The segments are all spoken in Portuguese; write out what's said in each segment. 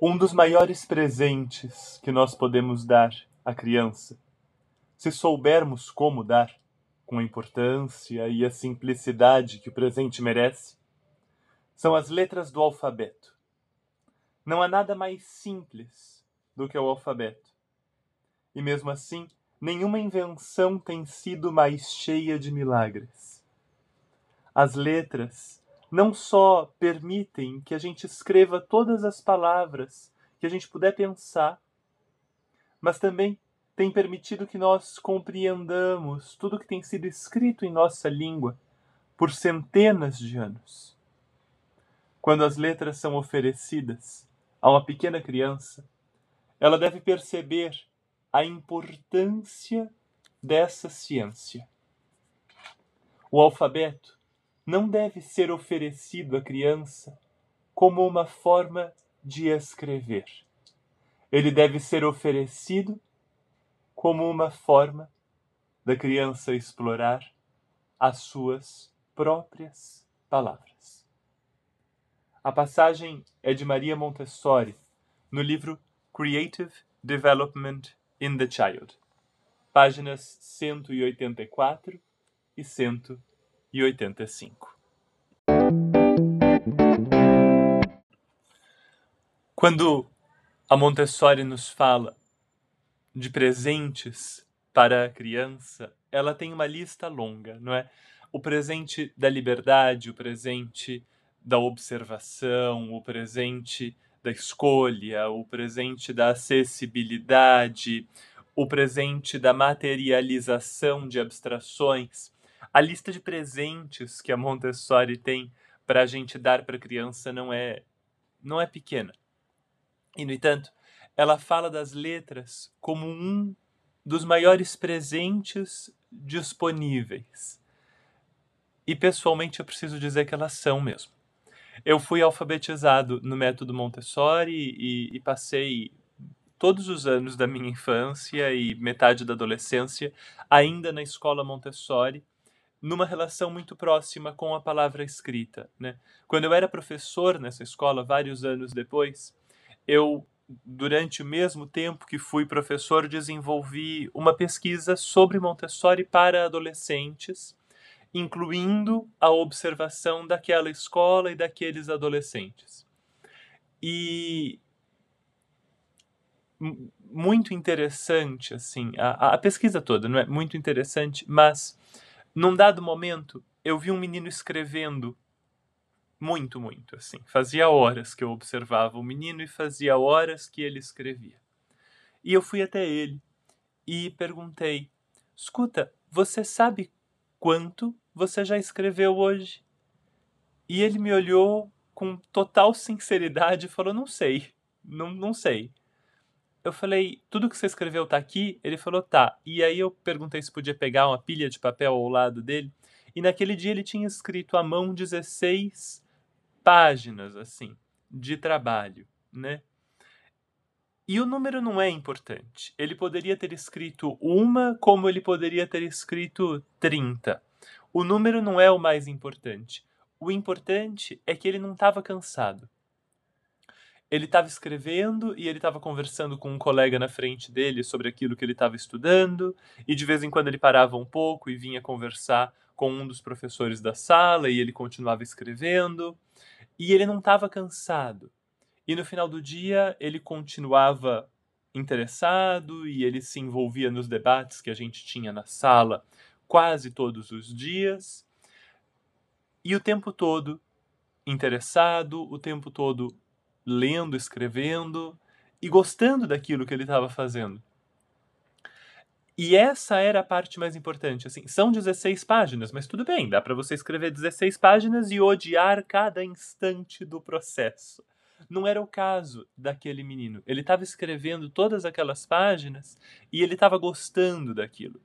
Um dos maiores presentes que nós podemos dar à criança, se soubermos como dar, com a importância e a simplicidade que o presente merece, são as letras do alfabeto. Não há nada mais simples do que o alfabeto. E mesmo assim, nenhuma invenção tem sido mais cheia de milagres. As letras não só permitem que a gente escreva todas as palavras que a gente puder pensar, mas também tem permitido que nós compreendamos tudo que tem sido escrito em nossa língua por centenas de anos. Quando as letras são oferecidas a uma pequena criança, ela deve perceber a importância dessa ciência. O alfabeto não deve ser oferecido à criança como uma forma de escrever. Ele deve ser oferecido como uma forma da criança explorar as suas próprias palavras. A passagem é de Maria Montessori, no livro Creative Development in the Child, páginas 184 e 185 e oitenta e cinco. Quando a Montessori nos fala de presentes para a criança, ela tem uma lista longa, não é? O presente da liberdade, o presente da observação, o presente da escolha, o presente da acessibilidade, o presente da materialização de abstrações. A lista de presentes que a Montessori tem para a gente dar para a criança não é não é pequena. E no entanto, ela fala das letras como um dos maiores presentes disponíveis. E pessoalmente eu preciso dizer que elas são mesmo. Eu fui alfabetizado no método Montessori e, e passei todos os anos da minha infância e metade da adolescência ainda na escola Montessori numa relação muito próxima com a palavra escrita. Né? Quando eu era professor nessa escola, vários anos depois, eu, durante o mesmo tempo que fui professor, desenvolvi uma pesquisa sobre Montessori para adolescentes, incluindo a observação daquela escola e daqueles adolescentes. E muito interessante, assim, a, a pesquisa toda, não é? Muito interessante, mas num dado momento, eu vi um menino escrevendo muito, muito, assim. Fazia horas que eu observava o menino e fazia horas que ele escrevia. E eu fui até ele e perguntei: Escuta, você sabe quanto você já escreveu hoje? E ele me olhou com total sinceridade e falou: Não sei, não, não sei eu falei, tudo que você escreveu tá aqui? Ele falou, tá. E aí eu perguntei se podia pegar uma pilha de papel ao lado dele. E naquele dia ele tinha escrito à mão 16 páginas, assim, de trabalho, né? E o número não é importante. Ele poderia ter escrito uma, como ele poderia ter escrito 30. O número não é o mais importante. O importante é que ele não estava cansado ele estava escrevendo e ele estava conversando com um colega na frente dele sobre aquilo que ele estava estudando, e de vez em quando ele parava um pouco e vinha conversar com um dos professores da sala e ele continuava escrevendo, e ele não estava cansado. E no final do dia ele continuava interessado e ele se envolvia nos debates que a gente tinha na sala quase todos os dias. E o tempo todo interessado, o tempo todo lendo, escrevendo e gostando daquilo que ele estava fazendo. E essa era a parte mais importante, assim, são 16 páginas, mas tudo bem, dá para você escrever 16 páginas e odiar cada instante do processo. Não era o caso daquele menino. Ele estava escrevendo todas aquelas páginas e ele estava gostando daquilo.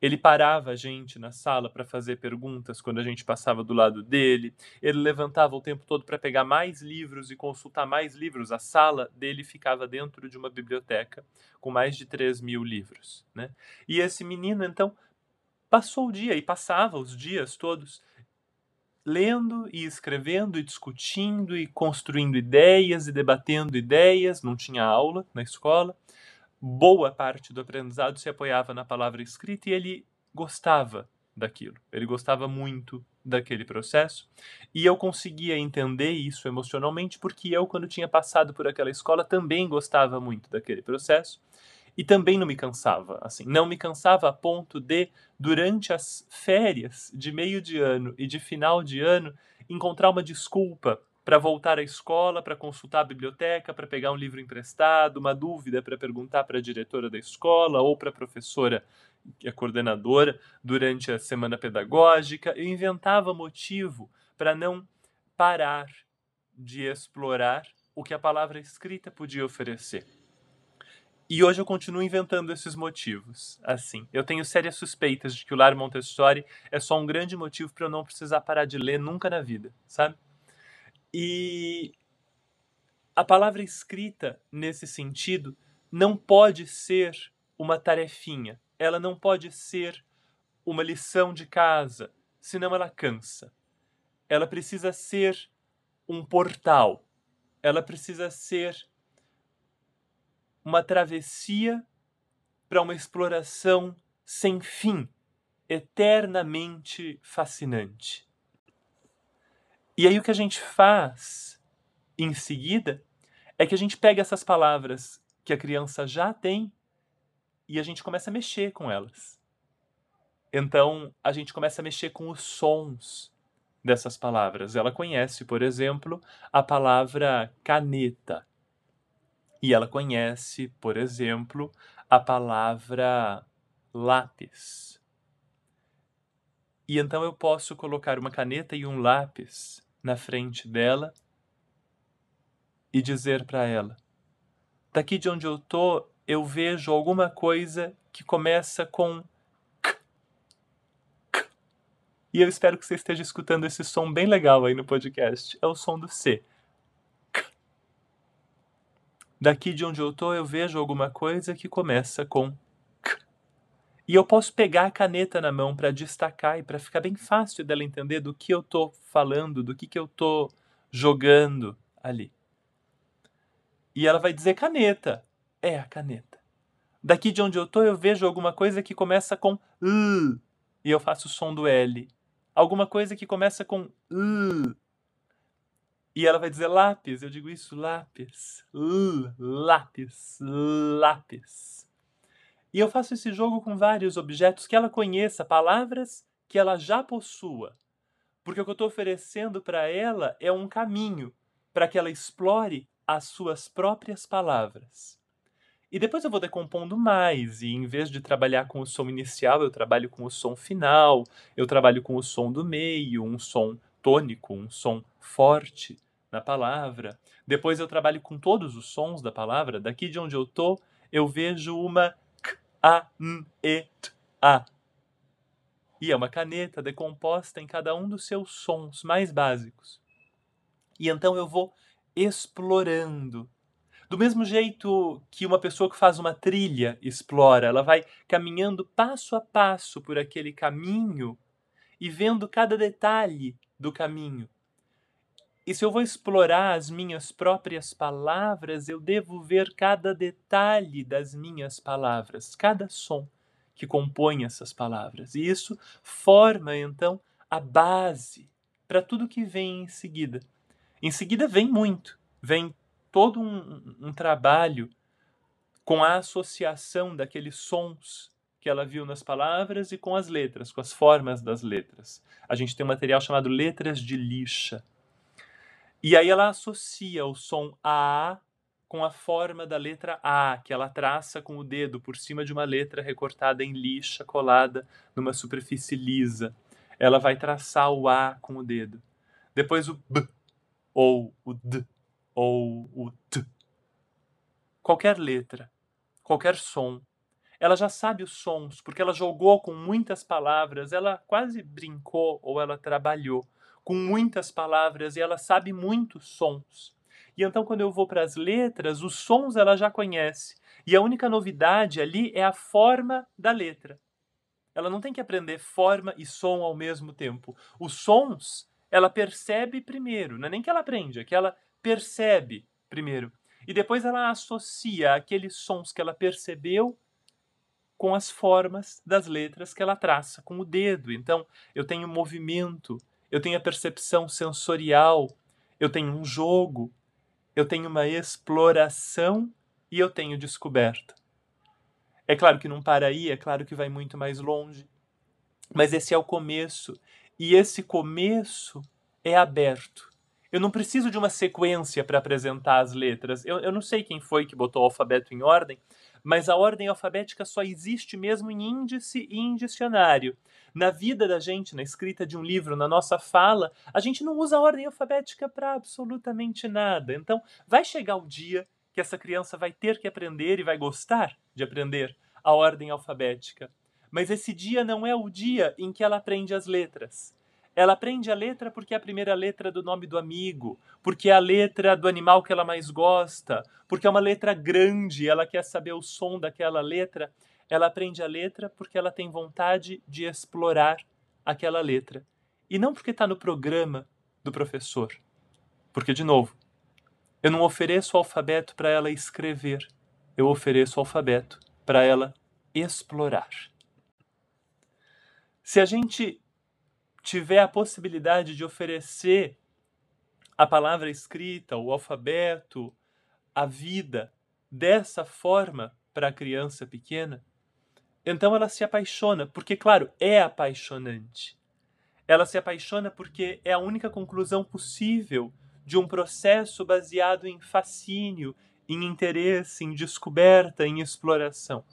Ele parava a gente na sala para fazer perguntas quando a gente passava do lado dele. Ele levantava o tempo todo para pegar mais livros e consultar mais livros. A sala dele ficava dentro de uma biblioteca com mais de 3 mil livros. Né? E esse menino, então, passou o dia e passava os dias todos lendo e escrevendo e discutindo e construindo ideias e debatendo ideias, não tinha aula na escola. Boa parte do aprendizado se apoiava na palavra escrita e ele gostava daquilo. Ele gostava muito daquele processo. E eu conseguia entender isso emocionalmente porque eu, quando tinha passado por aquela escola, também gostava muito daquele processo. E também não me cansava, assim, não me cansava a ponto de, durante as férias de meio de ano e de final de ano, encontrar uma desculpa para voltar à escola, para consultar a biblioteca, para pegar um livro emprestado, uma dúvida para perguntar para a diretora da escola ou para a professora, a coordenadora, durante a semana pedagógica. Eu inventava motivo para não parar de explorar o que a palavra escrita podia oferecer. E hoje eu continuo inventando esses motivos. Assim, eu tenho sérias suspeitas de que o Lar Montessori é só um grande motivo para eu não precisar parar de ler nunca na vida, sabe? E a palavra escrita, nesse sentido, não pode ser uma tarefinha. Ela não pode ser uma lição de casa, senão ela cansa. Ela precisa ser um portal. Ela precisa ser uma travessia para uma exploração sem fim, eternamente fascinante. E aí o que a gente faz em seguida é que a gente pega essas palavras que a criança já tem e a gente começa a mexer com elas. Então, a gente começa a mexer com os sons dessas palavras. Ela conhece, por exemplo, a palavra caneta. E ela conhece, por exemplo, a palavra lápis. E então eu posso colocar uma caneta e um lápis na frente dela e dizer para ela: daqui de onde eu tô, eu vejo alguma coisa que começa com k, k. E eu espero que você esteja escutando esse som bem legal aí no podcast. É o som do C. Daqui de onde eu estou, eu vejo alguma coisa que começa com K. E eu posso pegar a caneta na mão para destacar e para ficar bem fácil dela entender do que eu estou falando, do que, que eu estou jogando ali. E ela vai dizer caneta. É a caneta. Daqui de onde eu estou, eu vejo alguma coisa que começa com L. E eu faço o som do L. Alguma coisa que começa com L e ela vai dizer lápis, eu digo isso, lápis, L, lápis, lápis. E eu faço esse jogo com vários objetos que ela conheça, palavras que ela já possua. Porque o que eu estou oferecendo para ela é um caminho para que ela explore as suas próprias palavras. E depois eu vou decompondo mais, e em vez de trabalhar com o som inicial, eu trabalho com o som final, eu trabalho com o som do meio, um som tônico, um som forte na palavra. Depois eu trabalho com todos os sons da palavra. Daqui de onde eu tô, eu vejo uma a, n, e, t, a. E é uma caneta decomposta em cada um dos seus sons mais básicos. E então eu vou explorando. Do mesmo jeito que uma pessoa que faz uma trilha explora, ela vai caminhando passo a passo por aquele caminho e vendo cada detalhe do caminho. E se eu vou explorar as minhas próprias palavras, eu devo ver cada detalhe das minhas palavras, cada som que compõe essas palavras. E isso forma, então, a base para tudo que vem em seguida. Em seguida, vem muito, vem todo um, um trabalho com a associação daqueles sons que ela viu nas palavras e com as letras, com as formas das letras. A gente tem um material chamado letras de lixa e aí ela associa o som A com a forma da letra A, que ela traça com o dedo por cima de uma letra recortada em lixa, colada numa superfície lisa. Ela vai traçar o A com o dedo. Depois o B, ou o D, ou o T. Qualquer letra, qualquer som. Ela já sabe os sons, porque ela jogou com muitas palavras, ela quase brincou ou ela trabalhou com muitas palavras e ela sabe muitos sons. E então, quando eu vou para as letras, os sons ela já conhece. E a única novidade ali é a forma da letra. Ela não tem que aprender forma e som ao mesmo tempo. Os sons ela percebe primeiro, não é nem que ela aprende, é que ela percebe primeiro. E depois ela associa aqueles sons que ela percebeu com as formas das letras que ela traça com o dedo. Então, eu tenho movimento, eu tenho a percepção sensorial, eu tenho um jogo, eu tenho uma exploração e eu tenho descoberta. É claro que não para aí, é claro que vai muito mais longe, mas esse é o começo. E esse começo é aberto. Eu não preciso de uma sequência para apresentar as letras. Eu, eu não sei quem foi que botou o alfabeto em ordem, mas a ordem alfabética só existe mesmo em índice e em dicionário. Na vida da gente, na escrita de um livro, na nossa fala, a gente não usa a ordem alfabética para absolutamente nada. Então, vai chegar o dia que essa criança vai ter que aprender e vai gostar de aprender a ordem alfabética. Mas esse dia não é o dia em que ela aprende as letras. Ela aprende a letra porque é a primeira letra do nome do amigo, porque é a letra do animal que ela mais gosta, porque é uma letra grande, ela quer saber o som daquela letra. Ela aprende a letra porque ela tem vontade de explorar aquela letra. E não porque está no programa do professor. Porque, de novo, eu não ofereço o alfabeto para ela escrever, eu ofereço o alfabeto para ela explorar. Se a gente tiver a possibilidade de oferecer a palavra escrita, o alfabeto, a vida dessa forma para a criança pequena, então ela se apaixona, porque, claro, é apaixonante. Ela se apaixona porque é a única conclusão possível de um processo baseado em fascínio, em interesse, em descoberta, em exploração.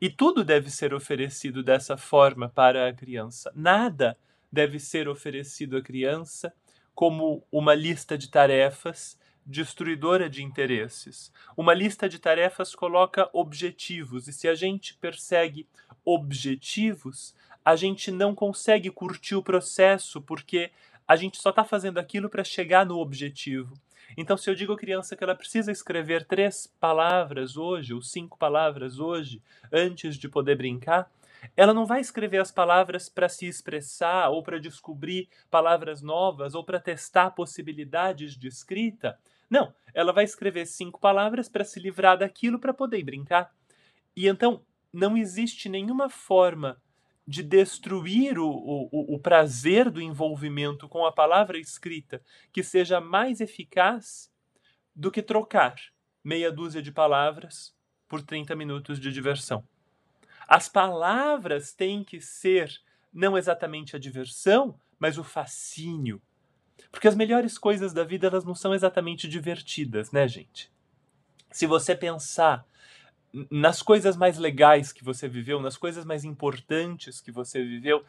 E tudo deve ser oferecido dessa forma para a criança. Nada deve ser oferecido à criança como uma lista de tarefas destruidora de interesses. Uma lista de tarefas coloca objetivos, e se a gente persegue objetivos, a gente não consegue curtir o processo porque a gente só está fazendo aquilo para chegar no objetivo. Então, se eu digo à criança que ela precisa escrever três palavras hoje, ou cinco palavras hoje, antes de poder brincar, ela não vai escrever as palavras para se expressar, ou para descobrir palavras novas, ou para testar possibilidades de escrita. Não, ela vai escrever cinco palavras para se livrar daquilo para poder brincar. E então, não existe nenhuma forma de destruir o, o, o prazer do envolvimento com a palavra escrita que seja mais eficaz do que trocar meia dúzia de palavras por 30 minutos de diversão. As palavras têm que ser não exatamente a diversão, mas o fascínio. Porque as melhores coisas da vida elas não são exatamente divertidas, né, gente? Se você pensar nas coisas mais legais que você viveu, nas coisas mais importantes que você viveu,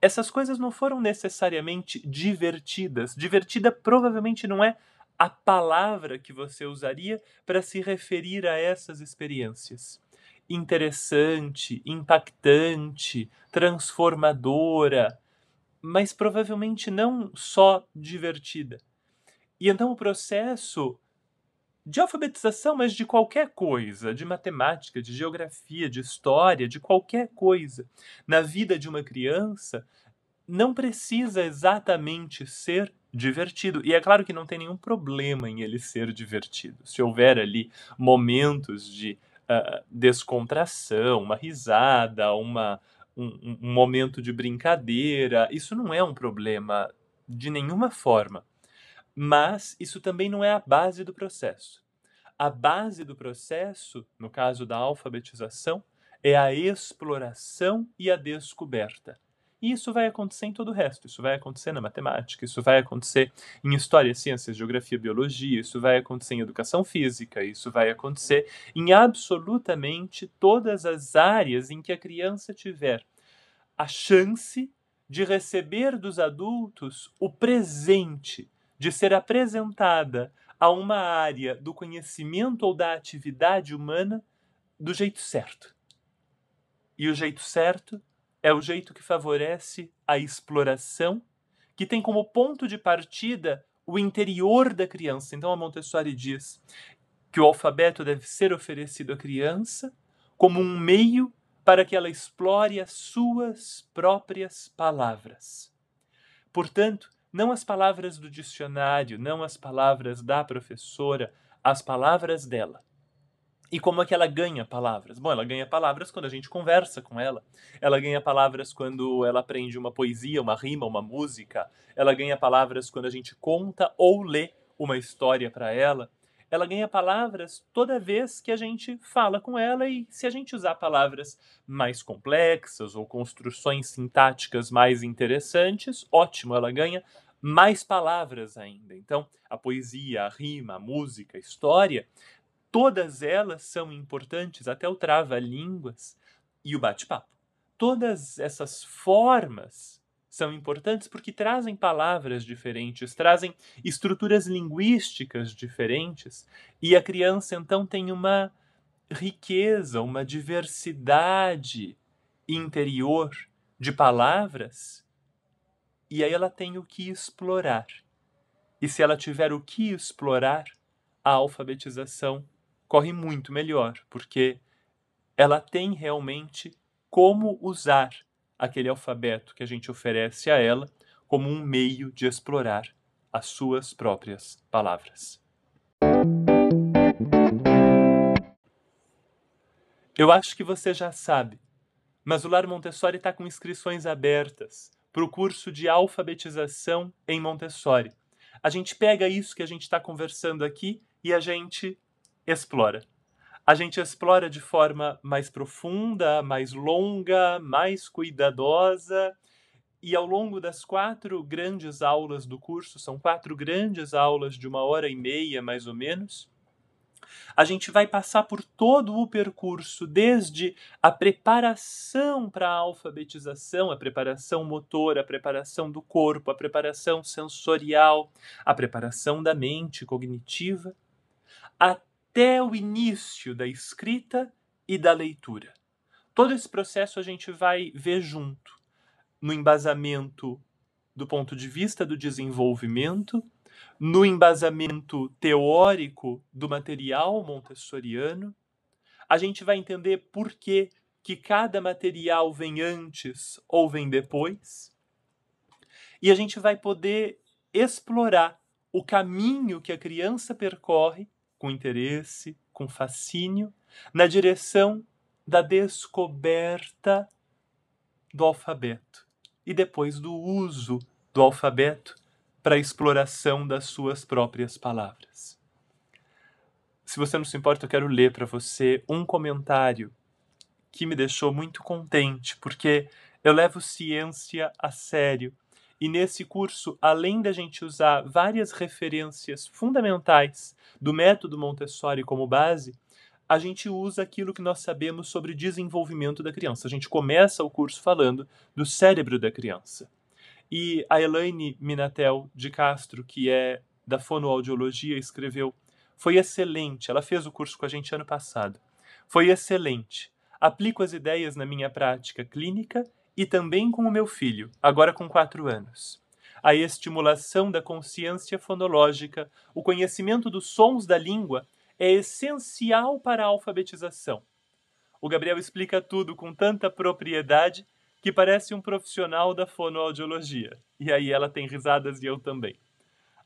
essas coisas não foram necessariamente divertidas. Divertida provavelmente não é a palavra que você usaria para se referir a essas experiências. Interessante, impactante, transformadora, mas provavelmente não só divertida. E então o processo de alfabetização, mas de qualquer coisa, de matemática, de geografia, de história, de qualquer coisa, na vida de uma criança, não precisa exatamente ser divertido. E é claro que não tem nenhum problema em ele ser divertido. Se houver ali momentos de uh, descontração, uma risada, uma, um, um momento de brincadeira, isso não é um problema de nenhuma forma. Mas isso também não é a base do processo. A base do processo, no caso da alfabetização, é a exploração e a descoberta. E isso vai acontecer em todo o resto. Isso vai acontecer na matemática, isso vai acontecer em história, ciências, geografia, biologia, isso vai acontecer em educação física, isso vai acontecer em absolutamente todas as áreas em que a criança tiver a chance de receber dos adultos o presente de ser apresentada a uma área do conhecimento ou da atividade humana do jeito certo. E o jeito certo é o jeito que favorece a exploração, que tem como ponto de partida o interior da criança. Então a Montessori diz que o alfabeto deve ser oferecido à criança como um meio para que ela explore as suas próprias palavras. Portanto, não as palavras do dicionário, não as palavras da professora, as palavras dela. E como é que ela ganha palavras? Bom, ela ganha palavras quando a gente conversa com ela. Ela ganha palavras quando ela aprende uma poesia, uma rima, uma música. Ela ganha palavras quando a gente conta ou lê uma história para ela. Ela ganha palavras toda vez que a gente fala com ela e se a gente usar palavras mais complexas ou construções sintáticas mais interessantes, ótimo, ela ganha mais palavras ainda. Então, a poesia, a rima, a música, a história Todas elas são importantes, até o trava-línguas e o bate-papo. Todas essas formas são importantes porque trazem palavras diferentes, trazem estruturas linguísticas diferentes, e a criança então tem uma riqueza, uma diversidade interior de palavras, e aí ela tem o que explorar. E se ela tiver o que explorar, a alfabetização corre muito melhor, porque ela tem realmente como usar aquele alfabeto que a gente oferece a ela como um meio de explorar as suas próprias palavras. Eu acho que você já sabe, mas o Lar Montessori está com inscrições abertas para o curso de alfabetização em Montessori. A gente pega isso que a gente está conversando aqui e a gente explora. A gente explora de forma mais profunda, mais longa, mais cuidadosa. E ao longo das quatro grandes aulas do curso, são quatro grandes aulas de uma hora e meia, mais ou menos, a gente vai passar por todo o percurso, desde a preparação para a alfabetização, a preparação motora, a preparação do corpo, a preparação sensorial, a preparação da mente cognitiva, até o início da escrita e da leitura. Todo esse processo a gente vai ver junto, no embasamento do ponto de vista do desenvolvimento, no embasamento teórico do material montessoriano. A gente vai entender por que, que cada material vem antes ou vem depois. E a gente vai poder explorar o caminho que a criança percorre com interesse, com fascínio, na direção da descoberta do alfabeto e depois do uso do alfabeto para a exploração das suas próprias palavras. Se você não se importa, eu quero ler para você um comentário que me deixou muito contente, porque eu levo ciência a sério e nesse curso, além da gente usar várias referências fundamentais do método Montessori como base, a gente usa aquilo que nós sabemos sobre desenvolvimento da criança. A gente começa o curso falando do cérebro da criança. E a Elaine Minatel de Castro, que é da fonoaudiologia, escreveu: Foi excelente. Ela fez o curso com a gente ano passado. Foi excelente. Aplico as ideias na minha prática clínica e também com o meu filho, agora com quatro anos. A estimulação da consciência fonológica, o conhecimento dos sons da língua é essencial para a alfabetização. O Gabriel explica tudo com tanta propriedade que parece um profissional da fonoaudiologia. E aí ela tem risadas e eu também.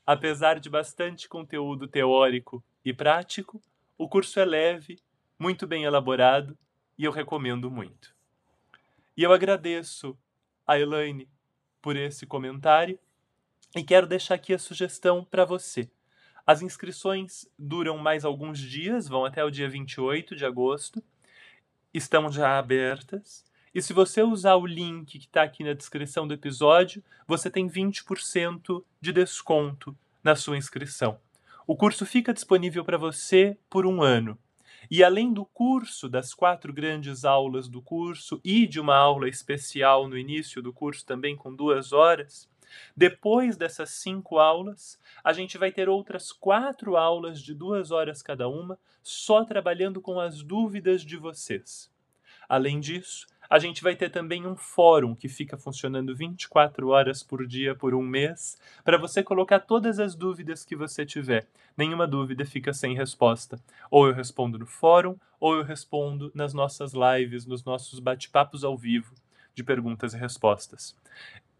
Apesar de bastante conteúdo teórico e prático, o curso é leve, muito bem elaborado e eu recomendo muito. E eu agradeço a Elaine por esse comentário e quero deixar aqui a sugestão para você. As inscrições duram mais alguns dias, vão até o dia 28 de agosto, estão já abertas. E se você usar o link que está aqui na descrição do episódio, você tem 20% de desconto na sua inscrição. O curso fica disponível para você por um ano. E além do curso, das quatro grandes aulas do curso e de uma aula especial no início do curso também com duas horas, depois dessas cinco aulas, a gente vai ter outras quatro aulas de duas horas cada uma, só trabalhando com as dúvidas de vocês. Além disso, a gente vai ter também um fórum que fica funcionando 24 horas por dia por um mês, para você colocar todas as dúvidas que você tiver. Nenhuma dúvida fica sem resposta. Ou eu respondo no fórum, ou eu respondo nas nossas lives, nos nossos bate-papos ao vivo de perguntas e respostas.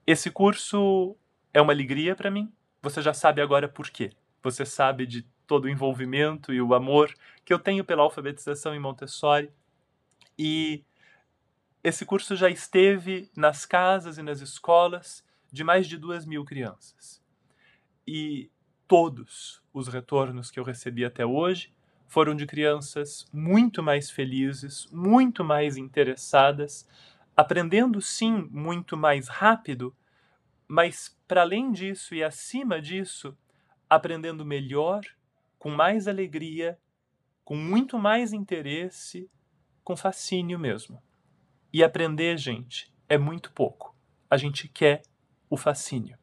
Esse curso é uma alegria para mim. Você já sabe agora por quê. Você sabe de todo o envolvimento e o amor que eu tenho pela alfabetização em Montessori. E esse curso já esteve nas casas e nas escolas de mais de duas mil crianças. E todos os retornos que eu recebi até hoje foram de crianças muito mais felizes, muito mais interessadas, aprendendo sim muito mais rápido, mas para além disso e acima disso, aprendendo melhor, com mais alegria, com muito mais interesse, com fascínio mesmo. E aprender, gente, é muito pouco. A gente quer o fascínio.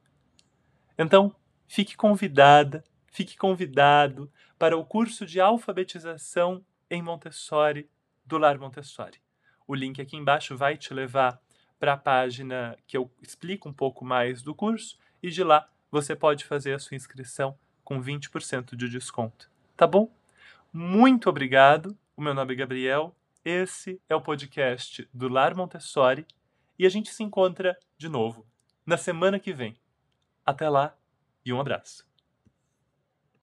Então, fique convidada, fique convidado para o curso de alfabetização em Montessori do Lar Montessori. O link aqui embaixo vai te levar para a página que eu explico um pouco mais do curso e de lá você pode fazer a sua inscrição com 20% de desconto. Tá bom? Muito obrigado. O meu nome é Gabriel. Esse é o podcast do Lar Montessori e a gente se encontra de novo na semana que vem. Até lá e um abraço.